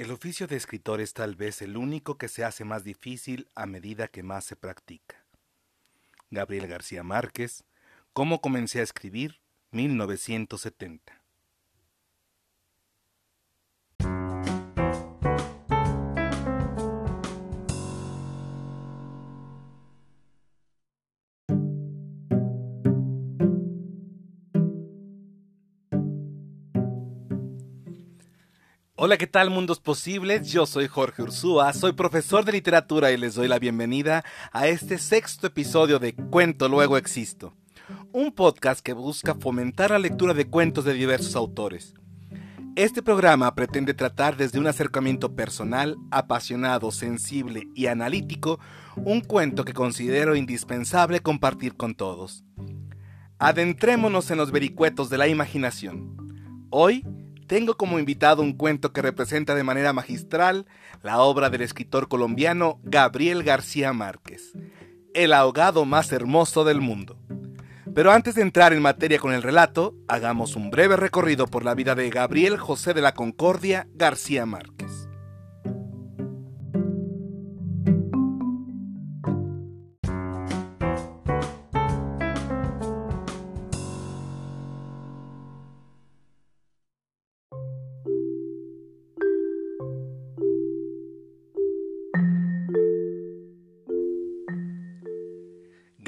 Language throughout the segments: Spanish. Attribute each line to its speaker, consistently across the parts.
Speaker 1: El oficio de escritor es tal vez el único que se hace más difícil a medida que más se practica. Gabriel García Márquez, ¿Cómo comencé a escribir? 1970. Hola, ¿qué tal mundos posibles? Yo soy Jorge Ursúa, soy profesor de literatura y les doy la bienvenida a este sexto episodio de Cuento Luego Existo, un podcast que busca fomentar la lectura de cuentos de diversos autores. Este programa pretende tratar desde un acercamiento personal, apasionado, sensible y analítico un cuento que considero indispensable compartir con todos. Adentrémonos en los vericuetos de la imaginación. Hoy tengo como invitado un cuento que representa de manera magistral la obra del escritor colombiano Gabriel García Márquez, el ahogado más hermoso del mundo. Pero antes de entrar en materia con el relato, hagamos un breve recorrido por la vida de Gabriel José de la Concordia García Márquez.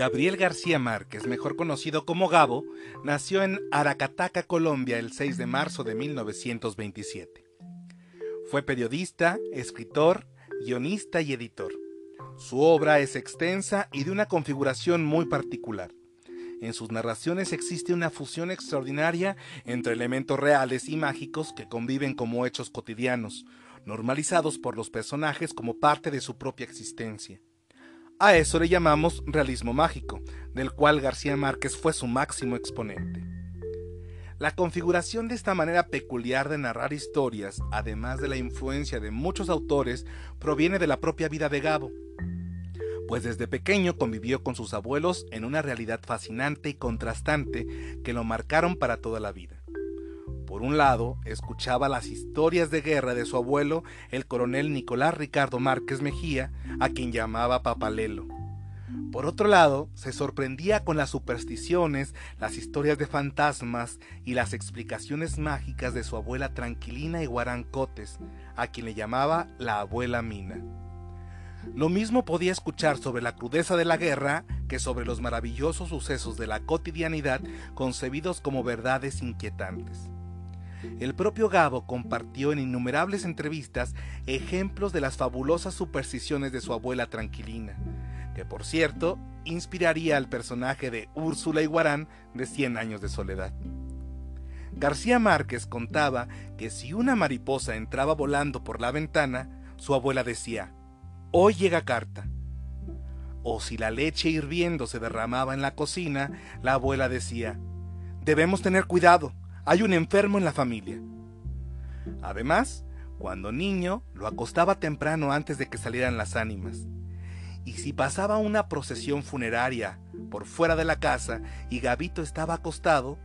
Speaker 1: Gabriel García Márquez, mejor conocido como Gabo, nació en Aracataca, Colombia, el 6 de marzo de 1927. Fue periodista, escritor, guionista y editor. Su obra es extensa y de una configuración muy particular. En sus narraciones existe una fusión extraordinaria entre elementos reales y mágicos que conviven como hechos cotidianos, normalizados por los personajes como parte de su propia existencia. A eso le llamamos realismo mágico, del cual García Márquez fue su máximo exponente. La configuración de esta manera peculiar de narrar historias, además de la influencia de muchos autores, proviene de la propia vida de Gabo, pues desde pequeño convivió con sus abuelos en una realidad fascinante y contrastante que lo marcaron para toda la vida. Por un lado, escuchaba las historias de guerra de su abuelo, el coronel Nicolás Ricardo Márquez Mejía, a quien llamaba Papalelo. Por otro lado, se sorprendía con las supersticiones, las historias de fantasmas y las explicaciones mágicas de su abuela Tranquilina y Guarancotes, a quien le llamaba la abuela Mina. Lo mismo podía escuchar sobre la crudeza de la guerra que sobre los maravillosos sucesos de la cotidianidad concebidos como verdades inquietantes. El propio Gabo compartió en innumerables entrevistas ejemplos de las fabulosas supersticiones de su abuela Tranquilina, que por cierto inspiraría al personaje de Úrsula Iguarán de Cien años de soledad. García Márquez contaba que si una mariposa entraba volando por la ventana, su abuela decía, hoy llega carta. O si la leche hirviendo se derramaba en la cocina, la abuela decía, debemos tener cuidado, hay un enfermo en la familia. Además, cuando niño, lo acostaba temprano antes de que salieran las ánimas. Y si pasaba una procesión funeraria por fuera de la casa y Gabito estaba acostado,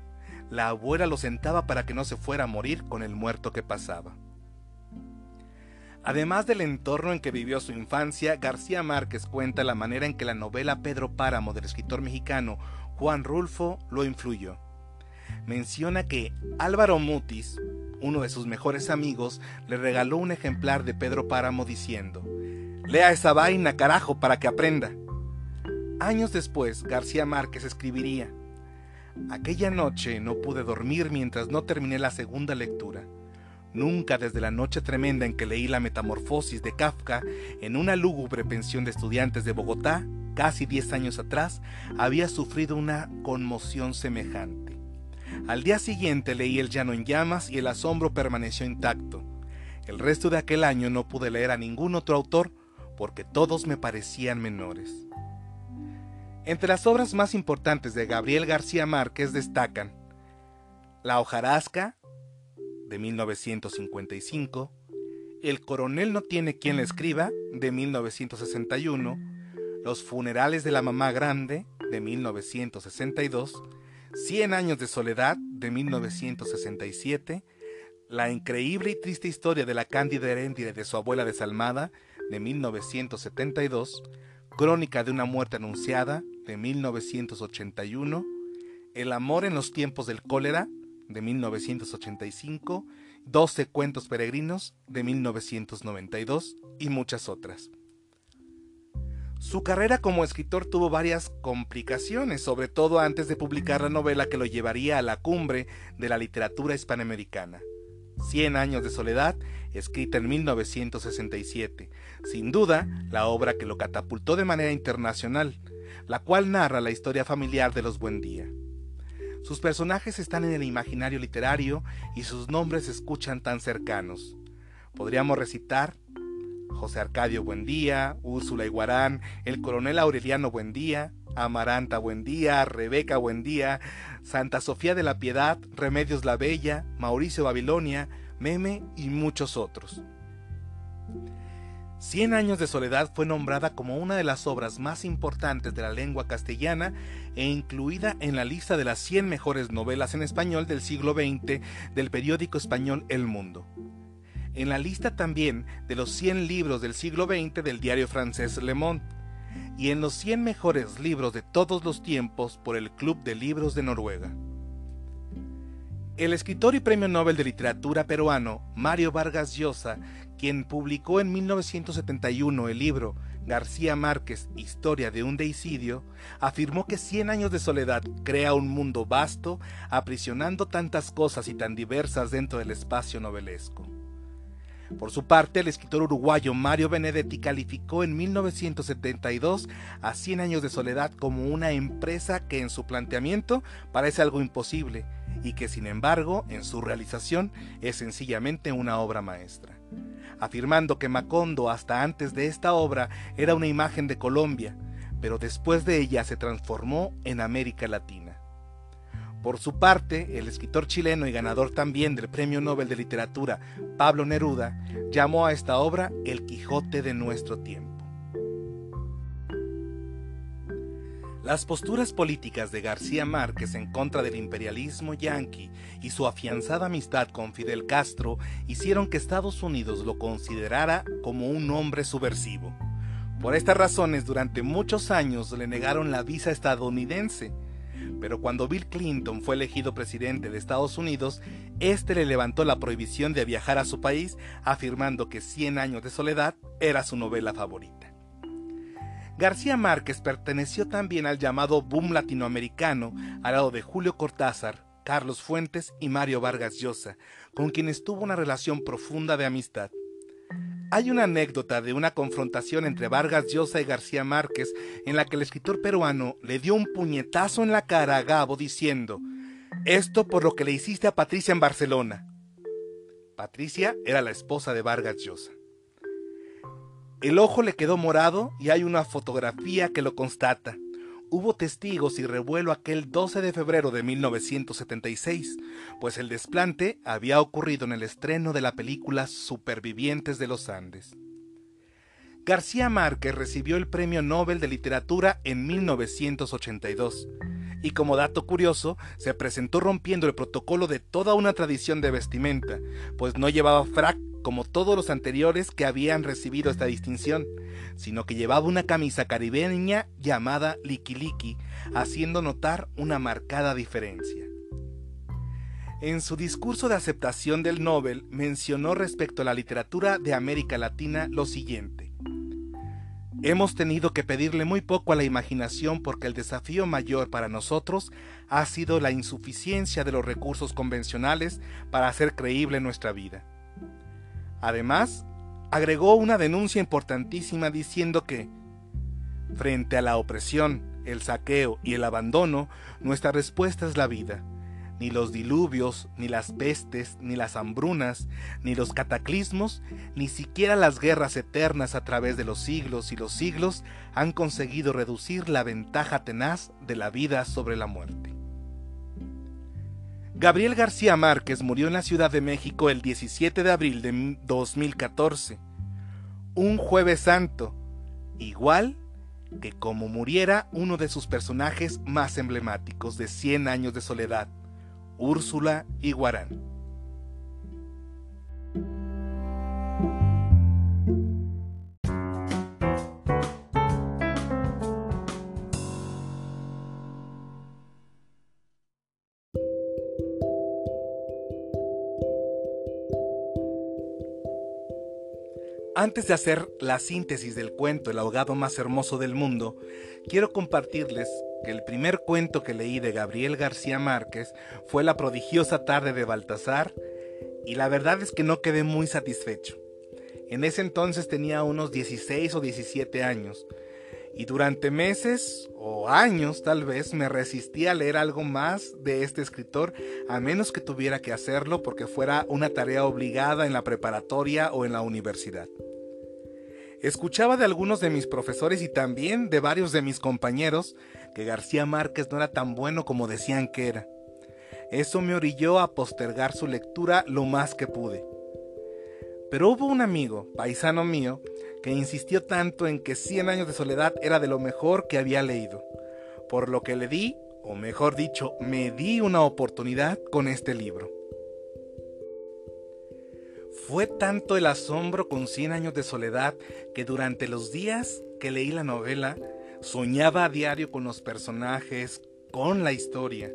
Speaker 1: la abuela lo sentaba para que no se fuera a morir con el muerto que pasaba. Además del entorno en que vivió su infancia, García Márquez cuenta la manera en que la novela Pedro Páramo del escritor mexicano Juan Rulfo lo influyó menciona que Álvaro Mutis, uno de sus mejores amigos, le regaló un ejemplar de Pedro Páramo diciendo, Lea esa vaina, carajo, para que aprenda. Años después, García Márquez escribiría, Aquella noche no pude dormir mientras no terminé la segunda lectura. Nunca desde la noche tremenda en que leí la Metamorfosis de Kafka en una lúgubre pensión de estudiantes de Bogotá, casi diez años atrás, había sufrido una conmoción semejante. Al día siguiente leí El llano en llamas y el asombro permaneció intacto. El resto de aquel año no pude leer a ningún otro autor porque todos me parecían menores. Entre las obras más importantes de Gabriel García Márquez destacan La hojarasca, de 1955, El coronel no tiene quien le escriba, de 1961, Los funerales de la mamá grande, de 1962, Cien años de soledad de 1967, La increíble y triste historia de la Cándida Heréndira de su abuela desalmada, de 1972, Crónica de una muerte anunciada, de 1981, El amor en los tiempos del cólera, de 1985, 12 cuentos peregrinos, de 1992 y muchas otras. Su carrera como escritor tuvo varias complicaciones, sobre todo antes de publicar la novela que lo llevaría a la cumbre de la literatura hispanoamericana. Cien años de soledad, escrita en 1967, sin duda la obra que lo catapultó de manera internacional, la cual narra la historia familiar de los Buendía. Sus personajes están en el imaginario literario y sus nombres se escuchan tan cercanos. Podríamos recitar José Arcadio Buendía, Úrsula Iguarán, el coronel Aureliano Buendía, Amaranta Buendía, Rebeca Buendía, Santa Sofía de la Piedad, Remedios la Bella, Mauricio Babilonia, Meme y muchos otros. Cien años de soledad fue nombrada como una de las obras más importantes de la lengua castellana e incluida en la lista de las 100 mejores novelas en español del siglo XX del periódico español El Mundo. En la lista también de los 100 libros del siglo XX del diario francés Le Monde y en los 100 mejores libros de todos los tiempos por el Club de Libros de Noruega. El escritor y premio Nobel de Literatura peruano Mario Vargas Llosa, quien publicó en 1971 el libro García Márquez, Historia de un deicidio, afirmó que Cien años de soledad crea un mundo vasto, aprisionando tantas cosas y tan diversas dentro del espacio novelesco. Por su parte, el escritor uruguayo Mario Benedetti calificó en 1972 a Cien años de soledad como una empresa que en su planteamiento parece algo imposible y que sin embargo en su realización es sencillamente una obra maestra, afirmando que Macondo hasta antes de esta obra era una imagen de Colombia, pero después de ella se transformó en América Latina. Por su parte, el escritor chileno y ganador también del Premio Nobel de Literatura, Pablo Neruda, llamó a esta obra El Quijote de nuestro tiempo. Las posturas políticas de García Márquez en contra del imperialismo yanqui y su afianzada amistad con Fidel Castro hicieron que Estados Unidos lo considerara como un hombre subversivo. Por estas razones, durante muchos años le negaron la visa estadounidense, pero cuando Bill Clinton fue elegido presidente de Estados Unidos, este le levantó la prohibición de viajar a su país, afirmando que Cien años de soledad era su novela favorita. García Márquez perteneció también al llamado boom latinoamericano, al lado de Julio Cortázar, Carlos Fuentes y Mario Vargas Llosa, con quienes tuvo una relación profunda de amistad. Hay una anécdota de una confrontación entre Vargas Llosa y García Márquez en la que el escritor peruano le dio un puñetazo en la cara a Gabo diciendo, esto por lo que le hiciste a Patricia en Barcelona. Patricia era la esposa de Vargas Llosa. El ojo le quedó morado y hay una fotografía que lo constata. Hubo testigos y revuelo aquel 12 de febrero de 1976, pues el desplante había ocurrido en el estreno de la película Supervivientes de los Andes. García Márquez recibió el Premio Nobel de Literatura en 1982 y como dato curioso, se presentó rompiendo el protocolo de toda una tradición de vestimenta, pues no llevaba frac como todos los anteriores que habían recibido esta distinción, sino que llevaba una camisa caribeña llamada Liki haciendo notar una marcada diferencia. En su discurso de aceptación del Nobel mencionó respecto a la literatura de América Latina lo siguiente. Hemos tenido que pedirle muy poco a la imaginación porque el desafío mayor para nosotros ha sido la insuficiencia de los recursos convencionales para hacer creíble nuestra vida. Además, agregó una denuncia importantísima diciendo que, frente a la opresión, el saqueo y el abandono, nuestra respuesta es la vida. Ni los diluvios, ni las pestes, ni las hambrunas, ni los cataclismos, ni siquiera las guerras eternas a través de los siglos y los siglos han conseguido reducir la ventaja tenaz de la vida sobre la muerte. Gabriel García Márquez murió en la Ciudad de México el 17 de abril de 2014, un jueves santo, igual que como muriera uno de sus personajes más emblemáticos de Cien años de soledad, Úrsula Iguarán. Antes de hacer la síntesis del cuento El ahogado más hermoso del mundo, quiero compartirles que el primer cuento que leí de Gabriel García Márquez fue La prodigiosa tarde de Baltasar y la verdad es que no quedé muy satisfecho. En ese entonces tenía unos 16 o 17 años y durante meses o años tal vez me resistí a leer algo más de este escritor a menos que tuviera que hacerlo porque fuera una tarea obligada en la preparatoria o en la universidad. Escuchaba de algunos de mis profesores y también de varios de mis compañeros que García Márquez no era tan bueno como decían que era. Eso me orilló a postergar su lectura lo más que pude. Pero hubo un amigo, paisano mío, que insistió tanto en que Cien años de soledad era de lo mejor que había leído, por lo que le di, o mejor dicho, me di una oportunidad con este libro. Fue tanto el asombro con Cien años de soledad que durante los días que leí la novela soñaba a diario con los personajes, con la historia.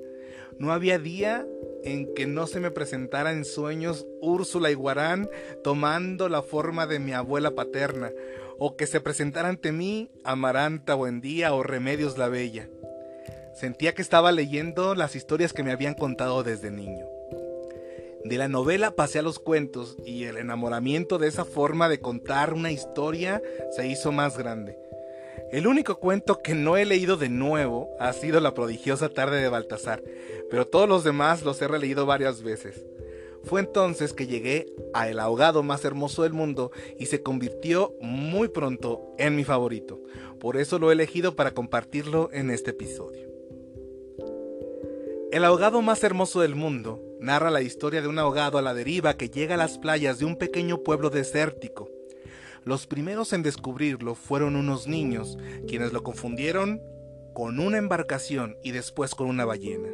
Speaker 1: No había día en que no se me presentara en sueños Úrsula y Guarán tomando la forma de mi abuela paterna, o que se presentara ante mí Amaranta Buendía o Remedios la Bella. Sentía que estaba leyendo las historias que me habían contado desde niño. De la novela pasé a los cuentos y el enamoramiento de esa forma de contar una historia se hizo más grande. El único cuento que no he leído de nuevo ha sido La prodigiosa tarde de Baltasar, pero todos los demás los he releído varias veces. Fue entonces que llegué a El ahogado más hermoso del mundo y se convirtió muy pronto en mi favorito. Por eso lo he elegido para compartirlo en este episodio. El ahogado más hermoso del mundo narra la historia de un ahogado a la deriva que llega a las playas de un pequeño pueblo desértico. Los primeros en descubrirlo fueron unos niños, quienes lo confundieron con una embarcación y después con una ballena.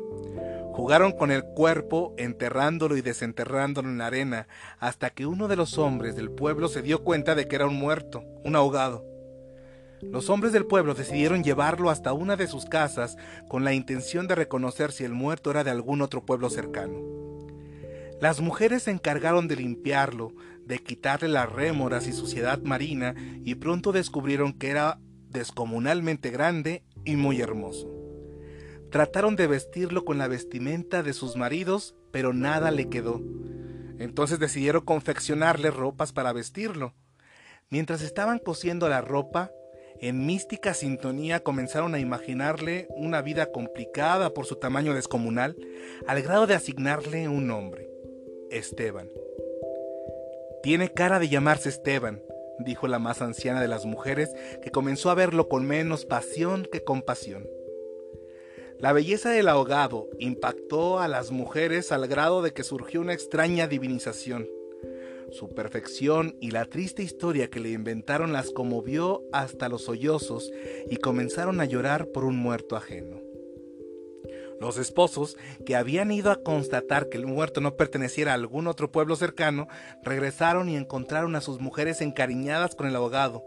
Speaker 1: Jugaron con el cuerpo, enterrándolo y desenterrándolo en la arena, hasta que uno de los hombres del pueblo se dio cuenta de que era un muerto, un ahogado. Los hombres del pueblo decidieron llevarlo hasta una de sus casas con la intención de reconocer si el muerto era de algún otro pueblo cercano. Las mujeres se encargaron de limpiarlo, de quitarle las rémoras y suciedad marina y pronto descubrieron que era descomunalmente grande y muy hermoso. Trataron de vestirlo con la vestimenta de sus maridos, pero nada le quedó. Entonces decidieron confeccionarle ropas para vestirlo. Mientras estaban cosiendo la ropa, en mística sintonía comenzaron a imaginarle una vida complicada por su tamaño descomunal, al grado de asignarle un nombre, Esteban. Tiene cara de llamarse Esteban, dijo la más anciana de las mujeres, que comenzó a verlo con menos pasión que compasión. La belleza del ahogado impactó a las mujeres al grado de que surgió una extraña divinización. Su perfección y la triste historia que le inventaron las conmovió hasta los sollozos y comenzaron a llorar por un muerto ajeno. Los esposos, que habían ido a constatar que el muerto no perteneciera a algún otro pueblo cercano, regresaron y encontraron a sus mujeres encariñadas con el abogado.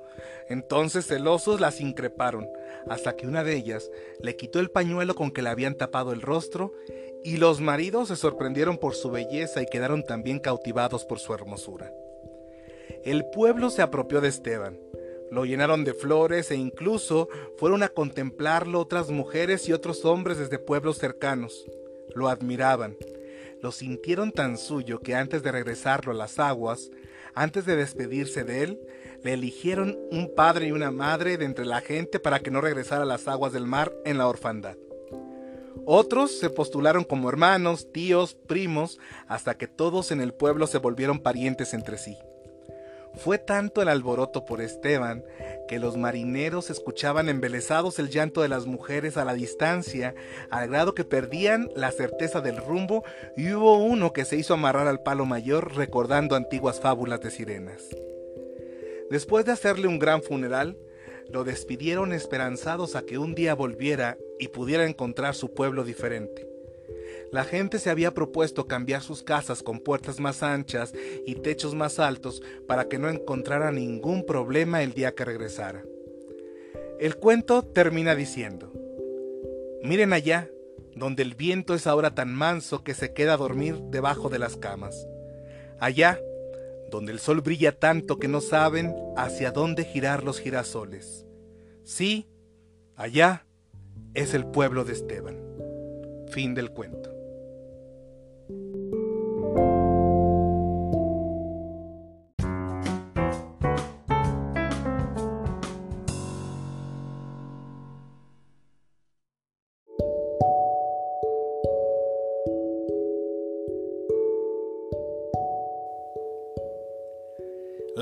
Speaker 1: Entonces celosos las increparon, hasta que una de ellas le quitó el pañuelo con que le habían tapado el rostro, y los maridos se sorprendieron por su belleza y quedaron también cautivados por su hermosura. El pueblo se apropió de Esteban, lo llenaron de flores e incluso fueron a contemplarlo otras mujeres y otros hombres desde pueblos cercanos. Lo admiraban. Lo sintieron tan suyo que antes de regresarlo a las aguas, antes de despedirse de él, le eligieron un padre y una madre de entre la gente para que no regresara a las aguas del mar en la orfandad. Otros se postularon como hermanos, tíos, primos, hasta que todos en el pueblo se volvieron parientes entre sí. Fue tanto el alboroto por Esteban que los marineros escuchaban embelesados el llanto de las mujeres a la distancia, al grado que perdían la certeza del rumbo y hubo uno que se hizo amarrar al palo mayor recordando antiguas fábulas de sirenas. Después de hacerle un gran funeral, lo despidieron esperanzados a que un día volviera y pudiera encontrar su pueblo diferente. La gente se había propuesto cambiar sus casas con puertas más anchas y techos más altos para que no encontrara ningún problema el día que regresara. El cuento termina diciendo, miren allá, donde el viento es ahora tan manso que se queda a dormir debajo de las camas. Allá, donde el sol brilla tanto que no saben hacia dónde girar los girasoles. Sí, allá es el pueblo de Esteban. Fin del cuento.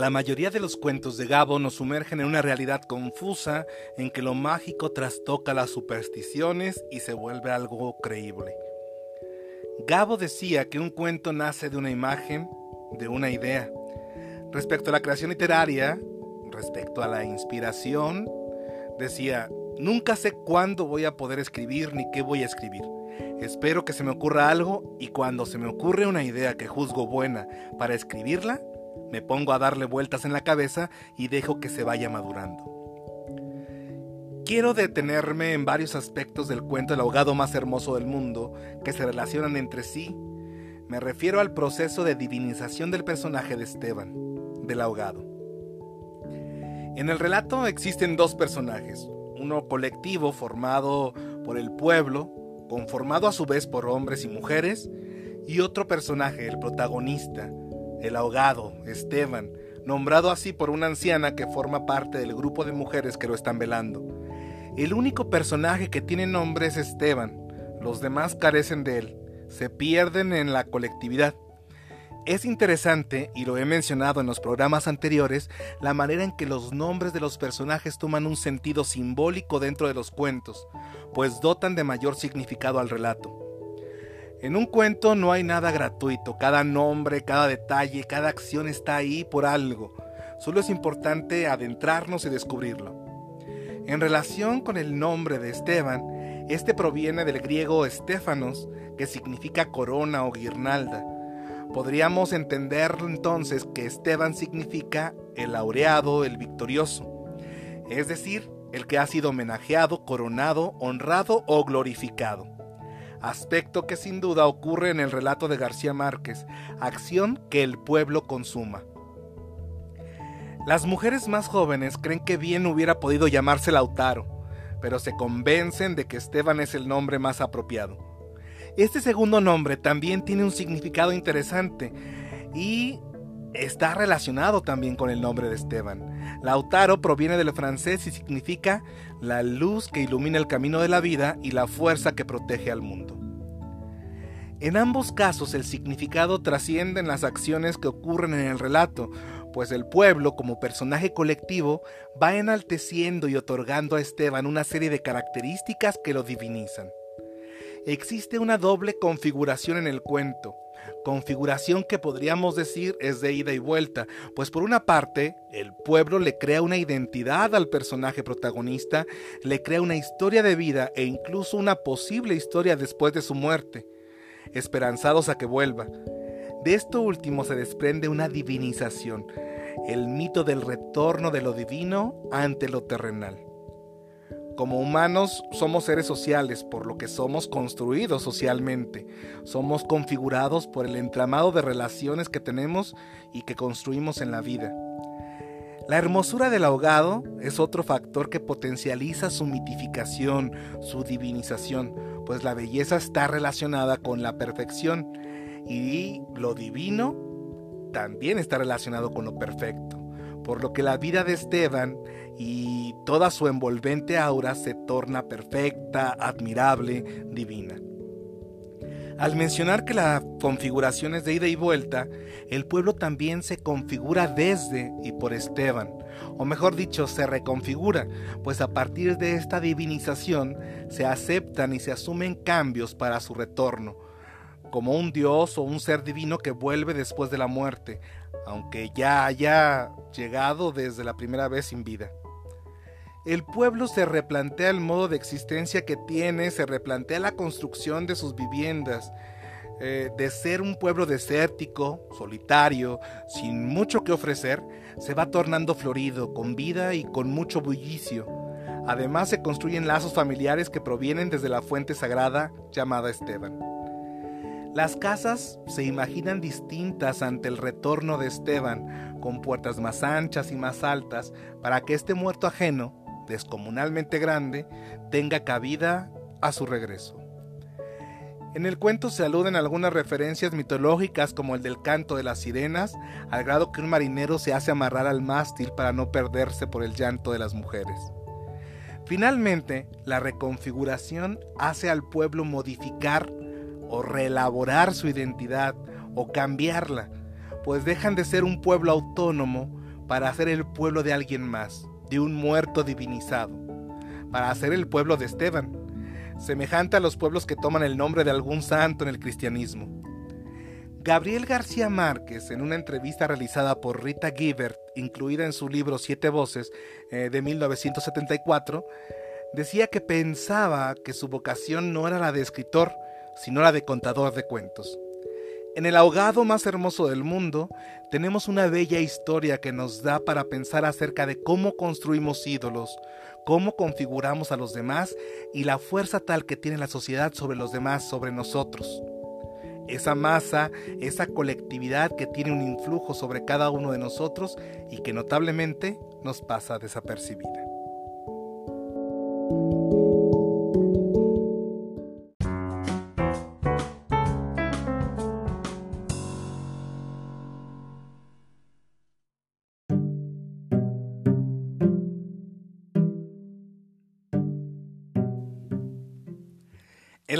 Speaker 1: La mayoría de los cuentos de Gabo nos sumergen en una realidad confusa en que lo mágico trastoca las supersticiones y se vuelve algo creíble. Gabo decía que un cuento nace de una imagen, de una idea. Respecto a la creación literaria, respecto a la inspiración, decía, nunca sé cuándo voy a poder escribir ni qué voy a escribir. Espero que se me ocurra algo y cuando se me ocurre una idea que juzgo buena para escribirla, me pongo a darle vueltas en la cabeza y dejo que se vaya madurando. Quiero detenerme en varios aspectos del cuento El ahogado más hermoso del mundo que se relacionan entre sí. Me refiero al proceso de divinización del personaje de Esteban, del ahogado. En el relato existen dos personajes, uno colectivo formado por el pueblo, conformado a su vez por hombres y mujeres, y otro personaje, el protagonista, el ahogado, Esteban, nombrado así por una anciana que forma parte del grupo de mujeres que lo están velando. El único personaje que tiene nombre es Esteban, los demás carecen de él, se pierden en la colectividad. Es interesante, y lo he mencionado en los programas anteriores, la manera en que los nombres de los personajes toman un sentido simbólico dentro de los cuentos, pues dotan de mayor significado al relato. En un cuento no hay nada gratuito, cada nombre, cada detalle, cada acción está ahí por algo. Solo es importante adentrarnos y descubrirlo. En relación con el nombre de Esteban, este proviene del griego Estefanos, que significa corona o guirnalda. Podríamos entender entonces que Esteban significa el laureado, el victorioso, es decir, el que ha sido homenajeado, coronado, honrado o glorificado aspecto que sin duda ocurre en el relato de García Márquez, acción que el pueblo consuma. Las mujeres más jóvenes creen que bien hubiera podido llamarse Lautaro, pero se convencen de que Esteban es el nombre más apropiado. Este segundo nombre también tiene un significado interesante y está relacionado también con el nombre de Esteban. Lautaro proviene del francés y significa la luz que ilumina el camino de la vida y la fuerza que protege al mundo. En ambos casos el significado trasciende en las acciones que ocurren en el relato, pues el pueblo como personaje colectivo va enalteciendo y otorgando a Esteban una serie de características que lo divinizan. Existe una doble configuración en el cuento, configuración que podríamos decir es de ida y vuelta, pues por una parte, el pueblo le crea una identidad al personaje protagonista, le crea una historia de vida e incluso una posible historia después de su muerte, esperanzados a que vuelva. De esto último se desprende una divinización, el mito del retorno de lo divino ante lo terrenal. Como humanos somos seres sociales, por lo que somos construidos socialmente. Somos configurados por el entramado de relaciones que tenemos y que construimos en la vida. La hermosura del ahogado es otro factor que potencializa su mitificación, su divinización, pues la belleza está relacionada con la perfección y lo divino también está relacionado con lo perfecto por lo que la vida de Esteban y toda su envolvente aura se torna perfecta, admirable, divina. Al mencionar que la configuración es de ida y vuelta, el pueblo también se configura desde y por Esteban, o mejor dicho, se reconfigura, pues a partir de esta divinización se aceptan y se asumen cambios para su retorno, como un dios o un ser divino que vuelve después de la muerte, aunque ya haya llegado desde la primera vez sin vida. El pueblo se replantea el modo de existencia que tiene, se replantea la construcción de sus viviendas, eh, de ser un pueblo desértico, solitario, sin mucho que ofrecer, se va tornando florido, con vida y con mucho bullicio. Además se construyen lazos familiares que provienen desde la fuente sagrada llamada Esteban. Las casas se imaginan distintas ante el retorno de Esteban, con puertas más anchas y más altas, para que este muerto ajeno, descomunalmente grande, tenga cabida a su regreso. En el cuento se aluden algunas referencias mitológicas como el del canto de las sirenas, al grado que un marinero se hace amarrar al mástil para no perderse por el llanto de las mujeres. Finalmente, la reconfiguración hace al pueblo modificar o reelaborar su identidad o cambiarla, pues dejan de ser un pueblo autónomo para ser el pueblo de alguien más, de un muerto divinizado, para ser el pueblo de Esteban, semejante a los pueblos que toman el nombre de algún santo en el cristianismo. Gabriel García Márquez, en una entrevista realizada por Rita Gibert, incluida en su libro Siete Voces eh, de 1974, decía que pensaba que su vocación no era la de escritor, sino la de contador de cuentos. En el ahogado más hermoso del mundo tenemos una bella historia que nos da para pensar acerca de cómo construimos ídolos, cómo configuramos a los demás y la fuerza tal que tiene la sociedad sobre los demás, sobre nosotros. Esa masa, esa colectividad que tiene un influjo sobre cada uno de nosotros y que notablemente nos pasa desapercibida.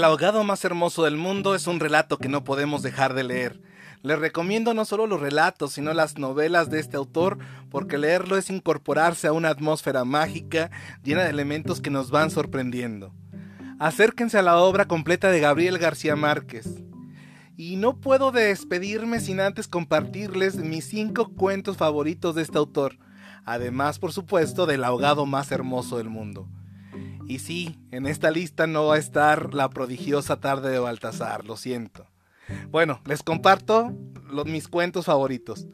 Speaker 1: El ahogado más hermoso del mundo es un relato que no podemos dejar de leer. Les recomiendo no solo los relatos, sino las novelas de este autor, porque leerlo es incorporarse a una atmósfera mágica llena de elementos que nos van sorprendiendo. Acérquense a la obra completa de Gabriel García Márquez. Y no puedo despedirme sin antes compartirles mis cinco cuentos favoritos de este autor, además por supuesto del ahogado más hermoso del mundo. Y sí, en esta lista no va a estar la prodigiosa tarde de Baltasar, lo siento. Bueno, les comparto mis cuentos favoritos.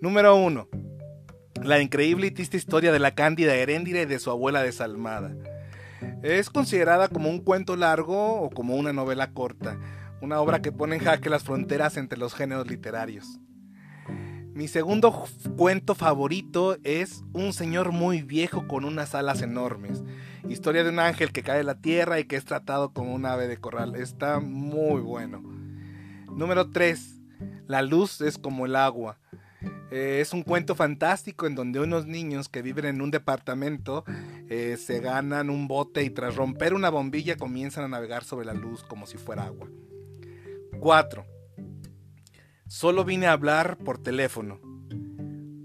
Speaker 1: Número 1. La increíble y triste historia de la cándida Heréndira y de su abuela desalmada. Es considerada como un cuento largo o como una novela corta, una obra que pone en jaque las fronteras entre los géneros literarios. Mi segundo cuento favorito es Un señor muy viejo con unas alas enormes. Historia de un ángel que cae de la tierra y que es tratado como un ave de corral. Está muy bueno. Número 3. La luz es como el agua. Eh, es un cuento fantástico en donde unos niños que viven en un departamento eh, se ganan un bote y tras romper una bombilla comienzan a navegar sobre la luz como si fuera agua. 4. Solo vine a hablar por teléfono.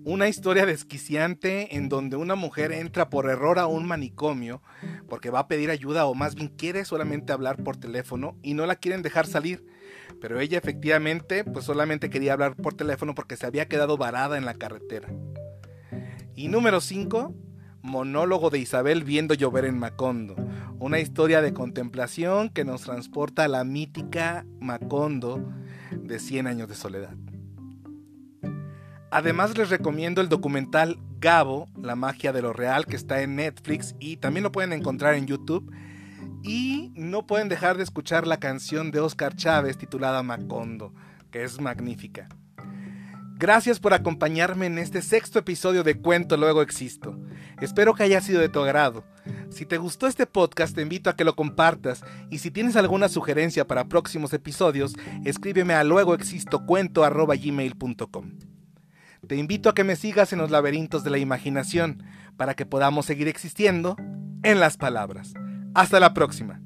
Speaker 1: Una historia desquiciante en donde una mujer entra por error a un manicomio porque va a pedir ayuda o más bien quiere solamente hablar por teléfono y no la quieren dejar salir. Pero ella efectivamente pues solamente quería hablar por teléfono porque se había quedado varada en la carretera. Y número 5, monólogo de Isabel viendo llover en Macondo. Una historia de contemplación que nos transporta a la mítica Macondo de 100 años de soledad. Además les recomiendo el documental Gabo, la magia de lo real, que está en Netflix y también lo pueden encontrar en YouTube. Y no pueden dejar de escuchar la canción de Oscar Chávez titulada Macondo, que es magnífica. Gracias por acompañarme en este sexto episodio de Cuento Luego Existo. Espero que haya sido de tu agrado. Si te gustó este podcast, te invito a que lo compartas y si tienes alguna sugerencia para próximos episodios, escríbeme a luegoexistocuento.gmail.com. Te invito a que me sigas en los laberintos de la imaginación para que podamos seguir existiendo en las palabras. Hasta la próxima.